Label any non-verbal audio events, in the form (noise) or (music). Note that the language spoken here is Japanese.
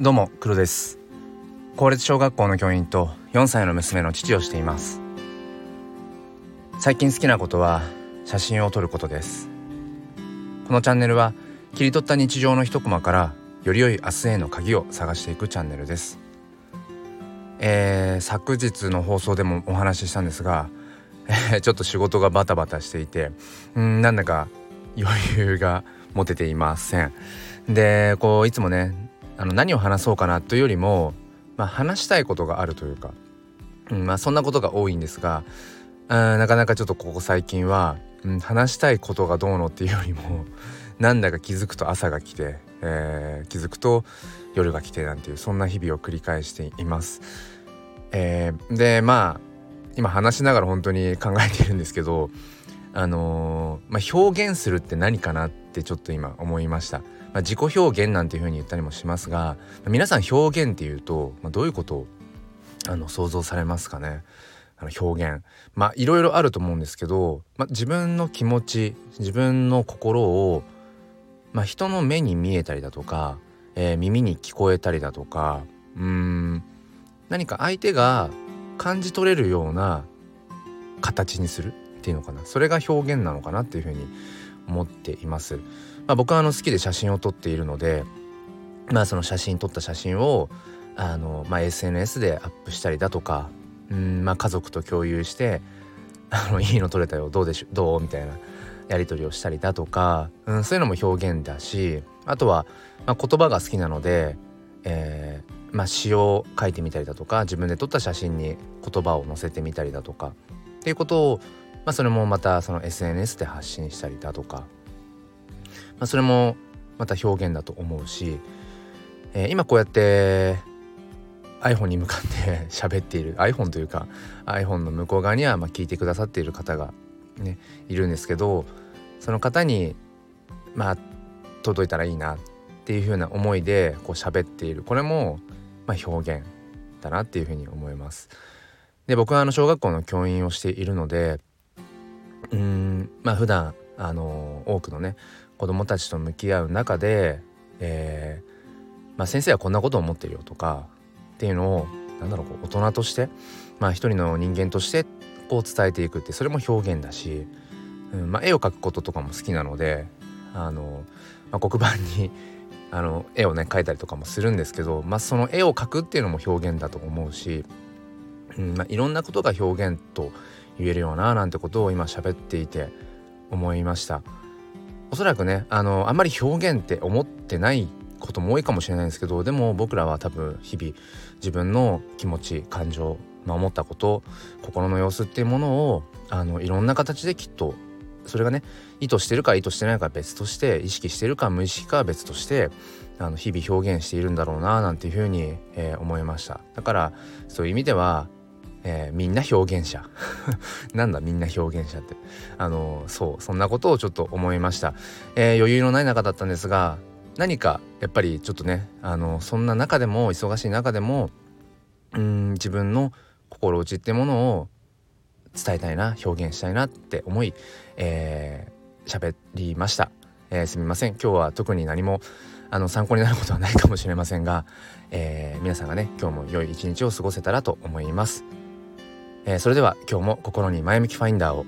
どうも黒です。公立小学校の教員と4歳の娘の父をしています。最近好きなことは写真を撮ることです。このチャンネルは切り取った日常の一コマからより良い明日への鍵を探していくチャンネルです。えー、昨日の放送でもお話ししたんですが、えー、ちょっと仕事がバタバタしていてうんなんだか余裕が持てていません。でこういつもねあの何を話そうかなというよりも、まあ、話したいことがあるというか、うんまあ、そんなことが多いんですがなかなかちょっとここ最近は、うん、話したいことがどうのっていうよりも (laughs) なんだか気づくと朝が来て、えー、気づくと夜が来てなんていうそんな日々を繰り返しています。えー、でまあ今話しながら本当に考えているんですけどあのー、まあ、表現するって何かなってちょっと今思いました。まあ、自己表現なんていうふうに言ったりもしますが、皆さん表現っていうと、まあ、どういうことをあの想像されますかね？あの表現。まあいろいろあると思うんですけど、まあ、自分の気持ち自分の心を、まあ、人の目に見えたりだとか、えー、耳に聞こえたりだとかうん何か相手が感じ取れるような形にするっていうのかな？それが表現なのかなっていうふうに思っています。まあ、僕はあの好きで写真を撮っているのでまあその写真撮った写真をあの、まあ、SNS でアップしたりだとかうんまあ家族と共有して「あの (laughs) いいの撮れたよどうでしょどう?」みたいなやり取りをしたりだとか、うん、そういうのも表現だしあとは、まあ、言葉が好きなので、えーまあ、詩を書いてみたりだとか自分で撮った写真に言葉を載せてみたりだとかっていうことを、まあ、それもまたその SNS で発信したりだとか、まあ、それもまた表現だと思うし、えー、今こうやって iPhone に向かって (laughs) 喋っている iPhone というか iPhone の向こう側にはまあ聞いてくださっている方がねいるんですけどその方にまあ届いたらいいなっていう風な思いでこう喋っているこれもまあ表現だなっていうふうに思います。で僕はあの小学校の教員をしているのでまあ普段あの多くのね子どもたちと向き合う中で、えーまあ、先生はこんなことを思ってるよとかっていうのをなんだろう大人としてまあ一人の人間としてこう伝えていくってそれも表現だし、うんまあ、絵を描くこととかも好きなのであの、まあ、黒板にあの絵をね描いたりとかもするんですけど、まあ、その絵を描くっていうのも表現だと思うし、うんまあ、いろんなことが表現と言えるよななんてことを今喋っていて思いました。おそらくねあのあんまり表現って思ってないことも多いかもしれないんですけどでも僕らは多分日々自分の気持ち感情、まあ、思ったこと心の様子っていうものをあのいろんな形できっとそれがね意図してるか意図してないか別として意識してるか無意識かは別としてあの日々表現しているんだろうななんていうふうに、えー、思いました。だからそういう意味ではえー、みんな表現者。(laughs) なんだみんな表現者って。あのそうそんなことをちょっと思いました、えー、余裕のない中だったんですが何かやっぱりちょっとねあのそんな中でも忙しい中でもうん自分の心打ちってものを伝えたいな表現したいなって思い喋、えー、りました、えー、すみません。今日は特に何もあの参考になることはないかもしれませんが、えー、皆さんがね今日も良い一日を過ごせたらと思います。えー、それでは今日も心に前向きファインダーを